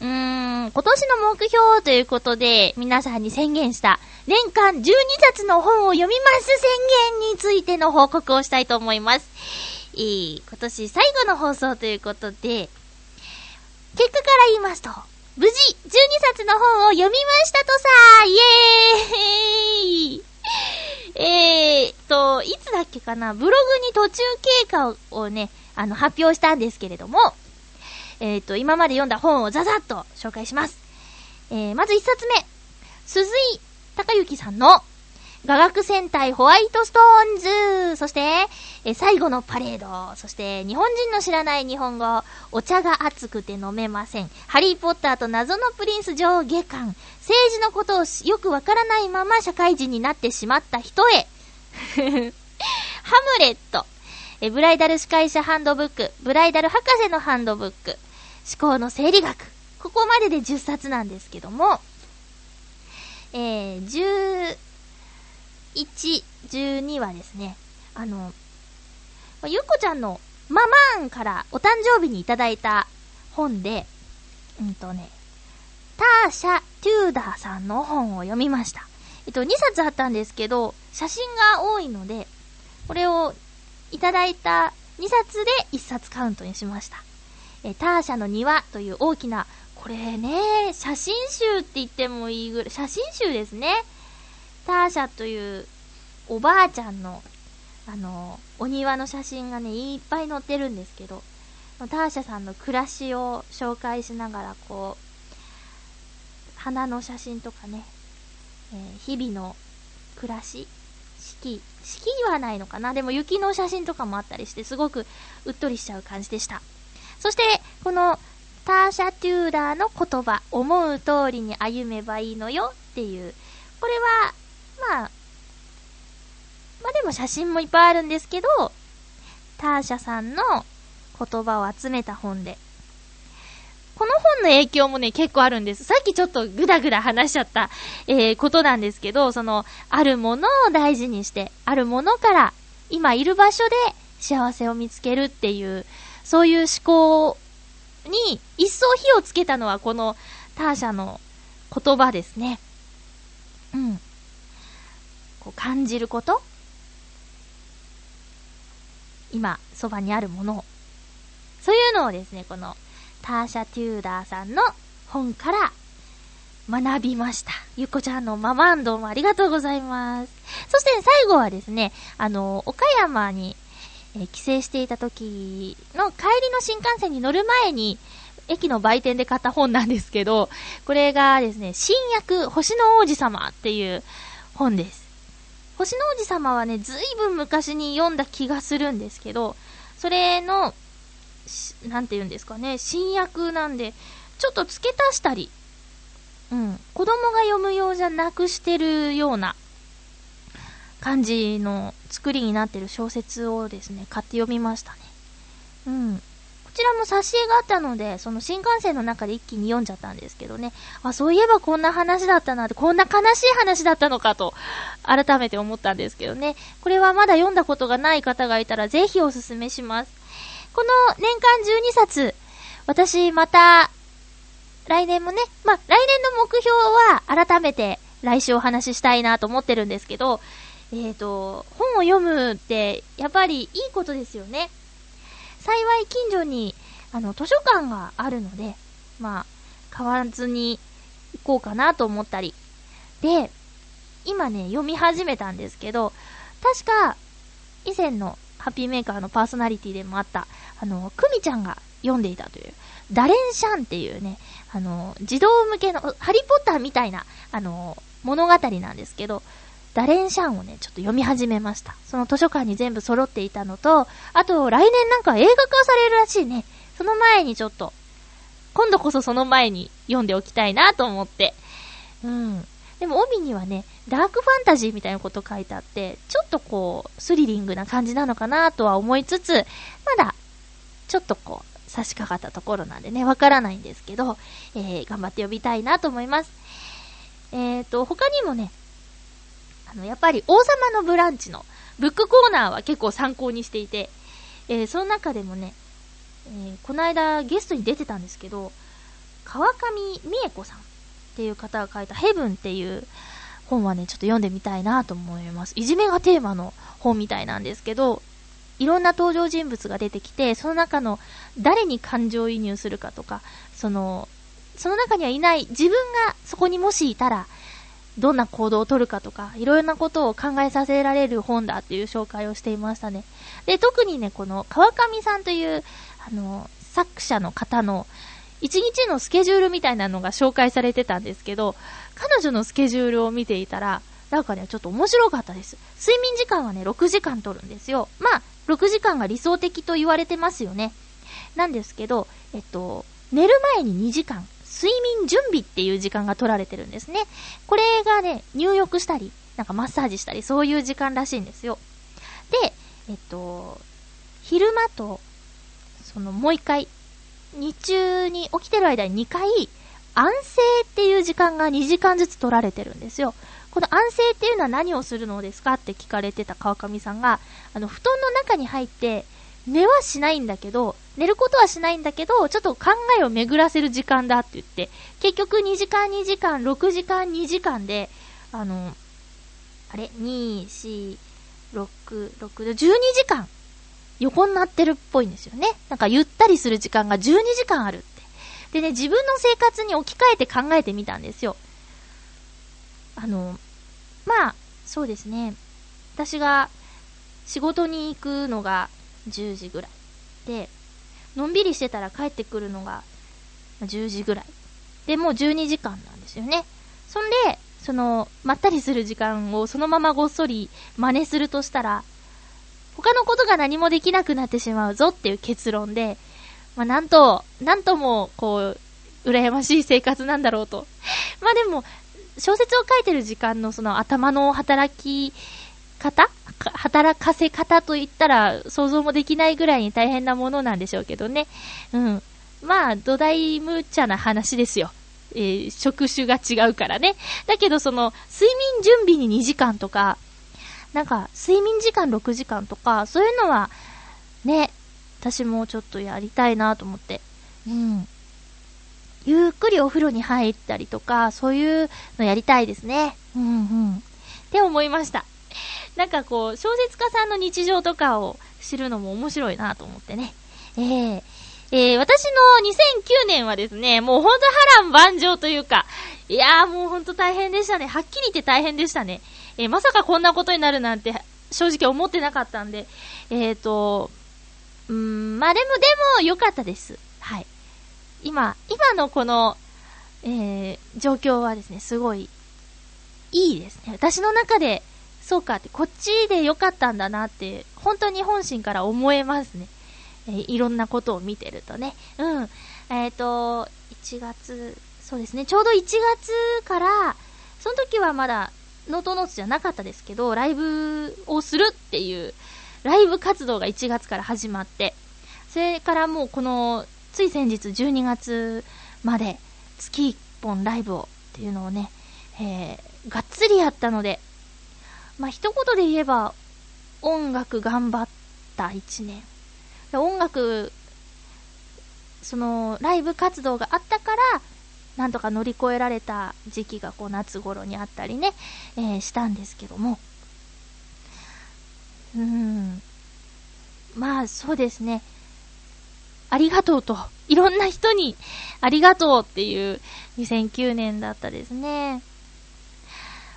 うーん、今年の目標ということで、皆さんに宣言した、年間12冊の本を読みます宣言についての報告をしたいと思います。えー、今年最後の放送ということで、結果から言いますと、無事、12冊の本を読みましたとさイエーイえーと、いつだっけかな、ブログに途中経過をね、あの、発表したんですけれども、えーと、今まで読んだ本をザザッと紹介します。えー、まず1冊目、鈴井隆之さんの雅楽戦隊ホワイトストーンズ。そして、え最後のパレード。そして日本人の知らない日本語お茶が熱くて飲めません。ハリーポッターと謎のプリンス上下巻。政治のことをよくわからないまま社会人になってしまった人へ。ハムレット。えブライダル司会者ハンドブックブライダル博士のハンドブック思考の生理学ここまでで10冊なんですけどもえー、11、12はですね、あの、ゆっこちゃんのママンからお誕生日にいただいた本で、うんとね、ターシャ・テューダーさんの本を読みました。えっと、2冊あったんですけど、写真が多いので、これをいただいた2冊で1冊カウントにしました。え、ターシャの庭という大きな、これね、写真集って言ってもいいぐらい、写真集ですね。ターシャというおばあちゃんの、あの、お庭の写真がね、いっぱい載ってるんですけど、ターシャさんの暮らしを紹介しながら、こう、花の写真とかね、えー、日々の暮らし、四季、四季はないのかなでも雪の写真とかもあったりして、すごくうっとりしちゃう感じでした。そして、この、ターシャ・テューダーの言葉、思う通りに歩めばいいのよっていう、これは、まあ、まあでも写真もいっぱいあるんですけど、ターシャさんの言葉を集めた本で。この本の影響もね、結構あるんです。さっきちょっとぐだぐだ話しちゃった、えー、ことなんですけど、その、あるものを大事にして、あるものから今いる場所で幸せを見つけるっていう、そういう思考に一層火をつけたのはこのターシャの言葉ですね。うん。こう感じること今、そばにあるものを。そういうのをですね、このターシャ・テューダーさんの本から学びました。ゆっこちゃんのママンドもありがとうございます。そして最後はですね、あの、岡山に、えー、帰省していた時の帰りの新幹線に乗る前に、駅の売店で買った本なんですけど、これがですね、新薬星の王子様っていう本です。星の王子様はね、ずいぶん昔に読んだ気がするんですけど、それの、なんて言うんですかね、新訳なんで、ちょっと付け足したり、うん、子供が読むようじゃなくしてるような感じの作りになってる小説をですね、買って読みましたね。うん。こちらも挿絵があったので、その新幹線の中で一気に読んじゃったんですけどね。あ、そういえばこんな話だったなって、こんな悲しい話だったのかと、改めて思ったんですけどね。これはまだ読んだことがない方がいたら、ぜひおすすめします。この年間12冊、私また、来年もね、まあ、来年の目標は改めて来週お話ししたいなと思ってるんですけど、えっ、ー、と、本を読むって、やっぱりいいことですよね。幸い近所に、あの、図書館があるので、まあ、買わずに行こうかなと思ったり。で、今ね、読み始めたんですけど、確か、以前のハッピーメーカーのパーソナリティでもあった、あの、クミちゃんが読んでいたという、ダレンシャンっていうね、あの、児童向けの、ハリーポッターみたいな、あの、物語なんですけど、ダレンシャンをね、ちょっと読み始めました。その図書館に全部揃っていたのと、あと来年なんか映画化されるらしいね。その前にちょっと、今度こそその前に読んでおきたいなと思って。うん。でも帯にはね、ダークファンタジーみたいなこと書いてあって、ちょっとこう、スリリングな感じなのかなとは思いつつ、まだ、ちょっとこう、差し掛かったところなんでね、わからないんですけど、えー、頑張って呼びたいなと思います。えーと、他にもね、あの、やっぱり王様のブランチのブックコーナーは結構参考にしていて、えー、その中でもね、えー、この間ゲストに出てたんですけど、川上美恵子さんっていう方が書いたヘブンっていう本はね、ちょっと読んでみたいなと思います。いじめがテーマの本みたいなんですけど、いろんな登場人物が出てきて、その中の誰に感情移入するかとか、その、その中にはいない自分がそこにもしいたら、どんな行動をとるかとか、いろいろなことを考えさせられる本だっていう紹介をしていましたね。で、特にね、この川上さんという、あの、作者の方の一日のスケジュールみたいなのが紹介されてたんですけど、彼女のスケジュールを見ていたら、なんかね、ちょっと面白かったです。睡眠時間はね、6時間取るんですよ。まあ、6時間が理想的と言われてますよね。なんですけど、えっと、寝る前に2時間、睡眠準備っていう時間が取られてるんですね。これがね、入浴したり、なんかマッサージしたり、そういう時間らしいんですよ。で、えっと、昼間と、そのもう一回、日中に起きてる間に2回、安静っていう時間が2時間ずつ取られてるんですよ。この安静っていうのは何をするのですかって聞かれてた川上さんが、あの、布団の中に入って、寝はしないんだけど、寝ることはしないんだけど、ちょっと考えを巡らせる時間だって言って、結局2時間2時間、6時間2時間で、あの、あれ ?2、4、6、6で、12時間横になってるっぽいんですよね。なんかゆったりする時間が12時間ある。でね、自分の生活に置き換えて考えてみたんですよ。あの、まあ、そうですね。私が仕事に行くのが10時ぐらい。で、のんびりしてたら帰ってくるのが10時ぐらい。で、もう12時間なんですよね。そんで、その、まったりする時間をそのままごっそり真似するとしたら、他のことが何もできなくなってしまうぞっていう結論で、まあ、なんと、なんとも、こう、羨ましい生活なんだろうと。まあでも、小説を書いてる時間のその頭の働き方働かせ方といったら想像もできないぐらいに大変なものなんでしょうけどね。うん。まあ、土台無茶な話ですよ。えー、職種が違うからね。だけどその、睡眠準備に2時間とか、なんか、睡眠時間6時間とか、そういうのは、ね、私もちょっとやりたいなと思って。うん。ゆっくりお風呂に入ったりとか、そういうのやりたいですね。うんうん。って思いました。なんかこう、小説家さんの日常とかを知るのも面白いなと思ってね。えー、えー、私の2009年はですね、もうほんと波乱万丈というか、いやーもうほんと大変でしたね。はっきり言って大変でしたね。えー、まさかこんなことになるなんて正直思ってなかったんで、えっ、ー、と、うん、まあでも、でも良かったです。はい。今、今のこの、えー、状況はですね、すごい、いいですね。私の中で、そうかって、こっちで良かったんだなって、本当に本心から思えますね。えー、いろんなことを見てるとね。うん。えっ、ー、と、1月、そうですね、ちょうど1月から、その時はまだノートノーツじゃなかったですけど、ライブをするっていう、ライブ活動が1月から始まって、それからもうこの、つい先日12月まで月1本ライブをっていうのをね、えー、がっつりやったので、まあ、一言で言えば、音楽頑張った1年。音楽、その、ライブ活動があったから、なんとか乗り越えられた時期がこう夏頃にあったりね、えー、したんですけども。うん。まあ、そうですね。ありがとうと、いろんな人にありがとうっていう2009年だったですね。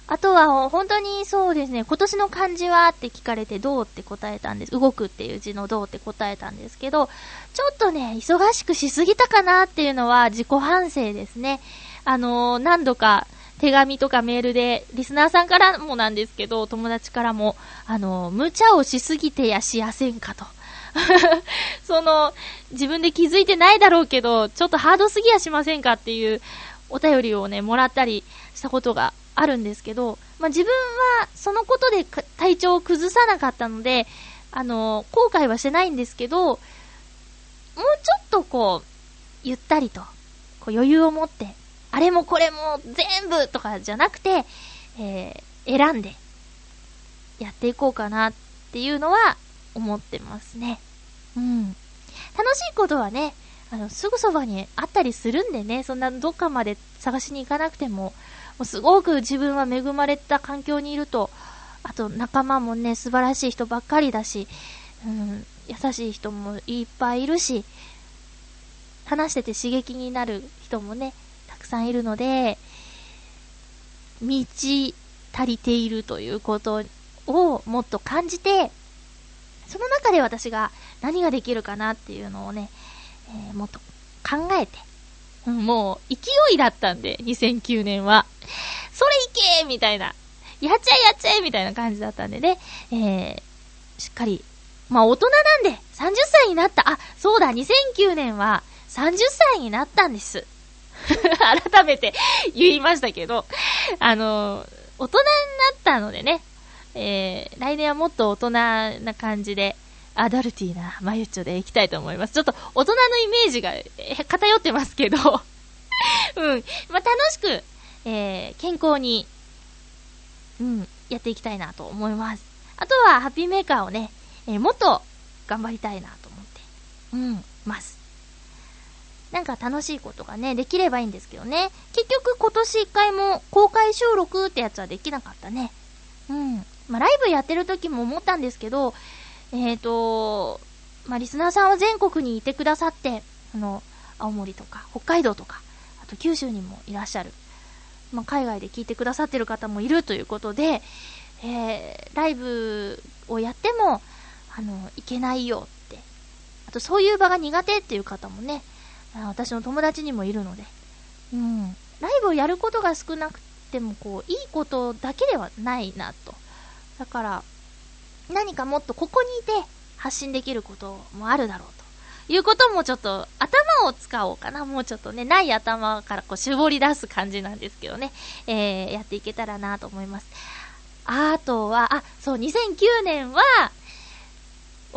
あとは、本当にそうですね、今年の漢字はって聞かれて、どうって答えたんです。動くっていう字のどうって答えたんですけど、ちょっとね、忙しくしすぎたかなっていうのは自己反省ですね。あのー、何度か手紙とかメールで、リスナーさんからもなんですけど、友達からも、あの、無茶をしすぎてやしやせんかと。その、自分で気づいてないだろうけど、ちょっとハードすぎやしませんかっていうお便りをね、もらったりしたことがあるんですけど、まあ、自分はそのことで体調を崩さなかったので、あの、後悔はしてないんですけど、もうちょっとこう、ゆったりと、こう余裕を持って、あれもこれも全部とかじゃなくて、えー、選んで、やっていこうかなっていうのは思ってますね。うん。楽しいことはね、あの、すぐそばにあったりするんでね、そんなどっかまで探しに行かなくても、もうすごく自分は恵まれた環境にいると、あと仲間もね、素晴らしい人ばっかりだし、うん、優しい人もいっぱいいるし、話してて刺激になる人もね、さんいるので、満ち足りているということをもっと感じて、その中で私が何ができるかなっていうのをね、えー、もっと考えて、もう、勢いだったんで、2009年は。それいけみたいな。やっちゃえやっちゃえみたいな感じだったんでね、えー、しっかり、まあ大人なんで、30歳になった。あ、そうだ、2009年は30歳になったんです。改めて言いましたけど、あの、大人になったのでね、えー、来年はもっと大人な感じで、アダルティーなマユッチョでいきたいと思います。ちょっと大人のイメージが、偏ってますけど うん。まあ、楽しく、えー、健康に、うん、やっていきたいなと思います。あとは、ハッピーメーカーをね、えー、もっと頑張りたいなと思って、うん、ます。なんか楽しいことがね、できればいいんですけどね。結局今年一回も公開収録ってやつはできなかったね。うん。まあ、ライブやってる時も思ったんですけど、えっ、ー、と、まあ、リスナーさんは全国にいてくださって、あの、青森とか、北海道とか、あと九州にもいらっしゃる。まあ、海外で聞いてくださってる方もいるということで、えー、ライブをやっても、あの、いけないよって。あと、そういう場が苦手っていう方もね、私の友達にもいるので、うん。ライブをやることが少なくても、こう、いいことだけではないなと。だから、何かもっとここにいて発信できることもあるだろうということもちょっと頭を使おうかな。もうちょっとね、ない頭からこう絞り出す感じなんですけどね、えー、やっていけたらなと思います。あとは、あ、そう、2009年は、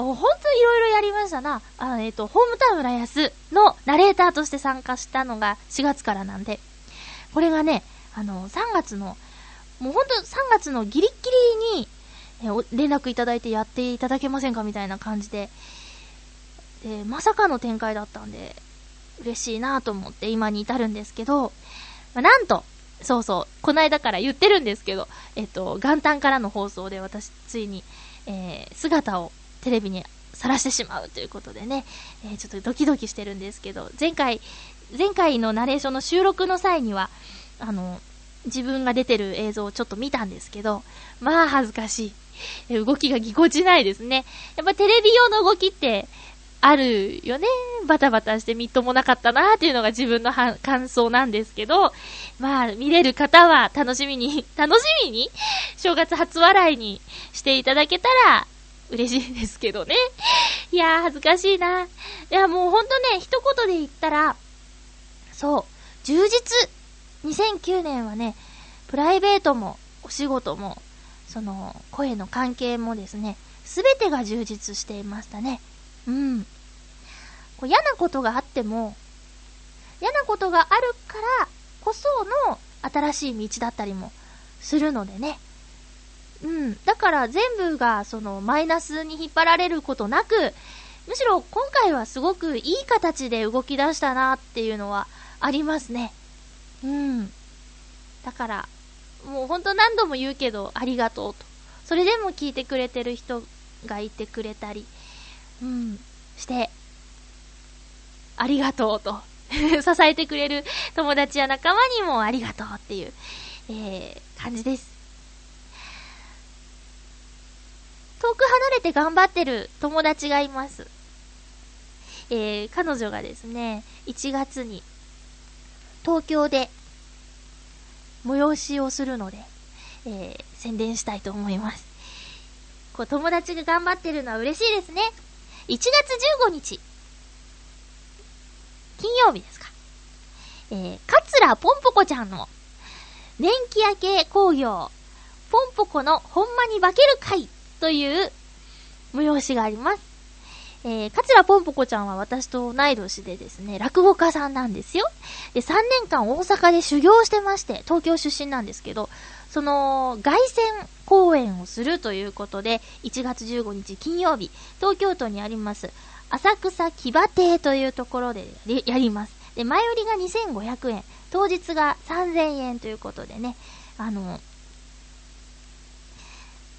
ほんといろいろやりましたな。あのえっ、ー、と、ホームタウン浦安のナレーターとして参加したのが4月からなんで、これがね、あの、3月の、もうほんと3月のギリギリに、え連絡いただいてやっていただけませんかみたいな感じで、で、まさかの展開だったんで、嬉しいなと思って今に至るんですけど、まあ、なんと、そうそう、この間から言ってるんですけど、えっと、元旦からの放送で私、ついに、えー、姿をテレビにさらしてしまうということでね、えー、ちょっとドキドキしてるんですけど、前回、前回のナレーションの収録の際には、あの、自分が出てる映像をちょっと見たんですけど、まあ恥ずかしい。動きがぎこちないですね。やっぱテレビ用の動きってあるよね。バタバタしてみっともなかったなーっていうのが自分の感想なんですけど、まあ見れる方は楽しみに、楽しみに正月初笑いにしていただけたら嬉しいですけどね。いやー恥ずかしいな。いやもうほんとね、一言で言ったら、そう、充実。2009年はね、プライベートもお仕事もその、声の関係もですね、すべてが充実していましたね。うん。こう嫌なことがあっても、嫌なことがあるからこその新しい道だったりもするのでね。うん。だから全部がそのマイナスに引っ張られることなく、むしろ今回はすごくいい形で動き出したなっていうのはありますね。うん。だから、もうほんと何度も言うけど、ありがとうと。それでも聞いてくれてる人がいてくれたり、うん、して、ありがとうと。支えてくれる友達や仲間にもありがとうっていう、えー、感じです。遠く離れて頑張ってる友達がいます。えー、彼女がですね、1月に東京で催しをするので、えー、宣伝したいと思います。こう、友達が頑張ってるのは嬉しいですね。1月15日、金曜日ですか。えー、桂ぽんぽこちゃんの、年季明け工業、ぽんぽこのほんまに化ける会という催しがあります。えー、桂ぽんぽこちゃんは私と同い年でですね、落語家さんなんですよ。で、3年間大阪で修行してまして、東京出身なんですけど、その、凱旋公演をするということで、1月15日金曜日、東京都にあります、浅草木場亭というところでやります。で、前売りが2500円、当日が3000円ということでね、あの、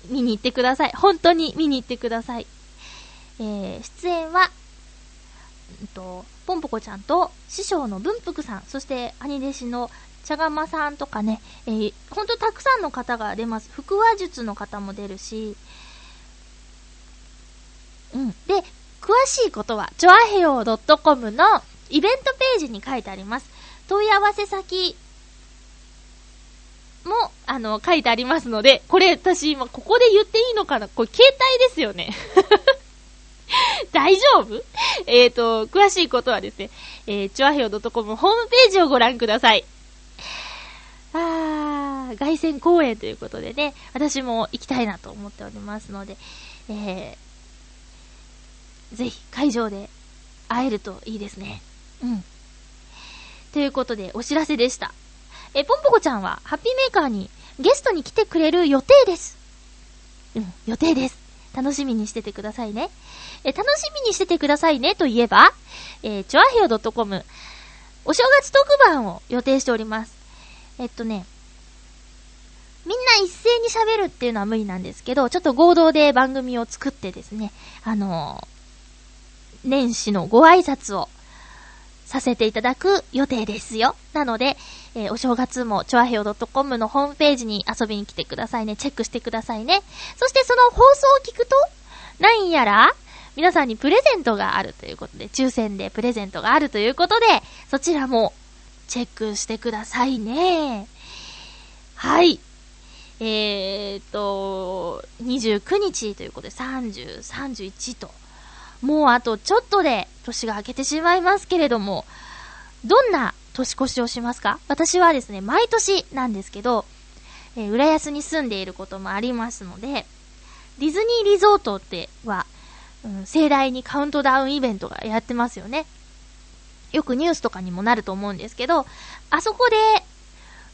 見に行ってください。本当に見に行ってください。えー、出演は、んと、ぽんぽこちゃんと師匠の文福さん、そして兄弟子の茶釜さんとかね、えー、ほんとたくさんの方が出ます。腹話術の方も出るし、うん。で、詳しいことは、ちょあへよ .com のイベントページに書いてあります。問い合わせ先も、あの、書いてありますので、これ私今ここで言っていいのかな？これ携帯ですよね。大丈夫？えっ、ー、と、詳しいことはですね、えー、チョアヘオ .com ホームページをご覧ください。あー、凱旋公演ということでね、私も行きたいなと思っておりますので、えー、ぜひ会場で会えるといいですね。うん。ということで、お知らせでした。え、ぽんぽこちゃんは、ハッピーメーカーにゲストに来てくれる予定です。うん、予定です。楽しみにしててくださいね。え、楽しみにしててくださいねといえば、えー、ちょあへよ .com、お正月特番を予定しております。えっとね、みんな一斉に喋るっていうのは無理なんですけど、ちょっと合同で番組を作ってですね、あのー、年始のご挨拶をさせていただく予定ですよ。なので、えー、お正月も、ちょあへよ .com のホームページに遊びに来てくださいね。チェックしてくださいね。そしてその放送を聞くと、何やら、皆さんにプレゼントがあるということで、抽選でプレゼントがあるということで、そちらも、チェックしてくださいね。はい。えーと、29日ということで、30、31と、もうあとちょっとで年が明けてしまいますけれども、どんな年越しをしますか？私はですね、毎年なんですけど、えー、浦安に住んでいることもありますので、ディズニーリゾートっては、うん、盛大にカウントダウンイベントがやってますよね。よくニュースとかにもなると思うんですけど、あそこで、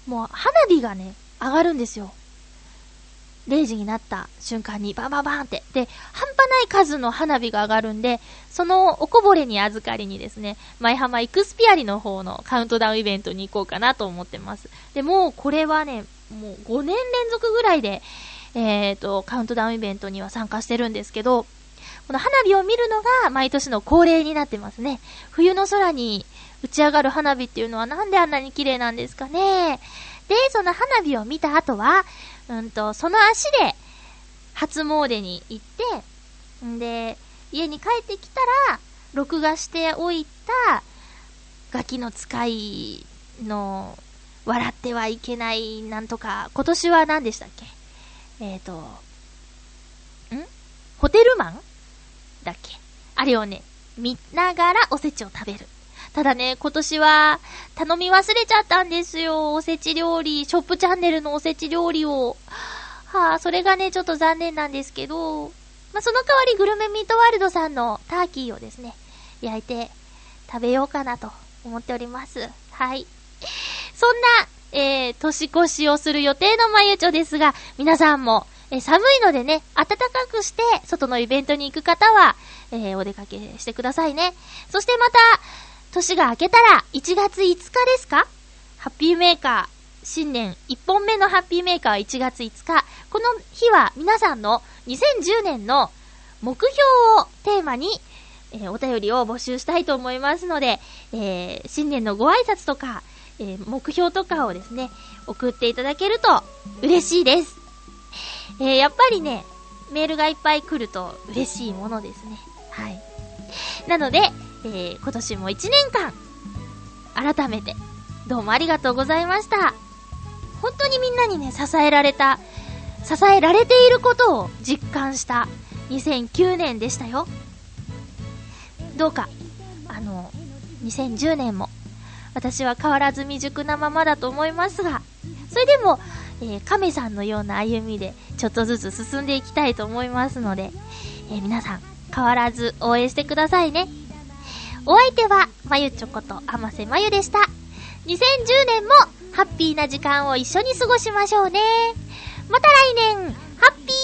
もう花火がね、上がるんですよ。0時になった瞬間にバンバンバンって。で、半端ない数の花火が上がるんで、そのおこぼれに預かりにですね、舞浜イクスピアリの方のカウントダウンイベントに行こうかなと思ってます。で、もうこれはね、もう5年連続ぐらいで、えっ、ー、と、カウントダウンイベントには参加してるんですけど、この花火を見るのが毎年の恒例になってますね。冬の空に打ち上がる花火っていうのはなんであんなに綺麗なんですかね。で、その花火を見た後は、うんと、その足で、初詣に行って、んで、家に帰ってきたら、録画しておいた、ガキの使いの、笑ってはいけないなんとか、今年は何でしたっけ？えっ、ー、と、ん？ホテルマン？だっけ？あれをね、見ながらおせちを食べる。ただね、今年は頼み忘れちゃったんですよ。おせち料理、ショップチャンネルのおせち料理を。はあ、それがね、ちょっと残念なんですけど、まあ、その代わりグルメミートワールドさんのターキーをですね、焼いて食べようかなと思っております。はい。そんな、えー、年越しをする予定のまゆちょですが、皆さんも、えー、寒いのでね、暖かくして、外のイベントに行く方は、えー、お出かけしてくださいね。そしてまた、年が明けたら1月5日ですか？ハッピーメーカー。新年1本目のハッピーメーカーは1月5日。この日は皆さんの2010年の目標をテーマに、えー、お便りを募集したいと思いますので、えー、新年のご挨拶とか、えー、目標とかをですね、送っていただけると嬉しいです。えやっぱりね、メールがいっぱい来ると嬉しいものですね。はい。なので、えー、今年も1年間、改めて、どうもありがとうございました。本当にみんなにね、支えられた、支えられていることを実感した2009年でしたよ。どうか、あの、2010年も、私は変わらず未熟なままだと思いますが、それでも、えー、亀さんのような歩みで、ちょっとずつ進んでいきたいと思いますので、えー、皆さん、変わらず応援してくださいね。お相手は、まゆちょこと、あませまゆでした。2010年も、ハッピーな時間を一緒に過ごしましょうね。また来年ハッピー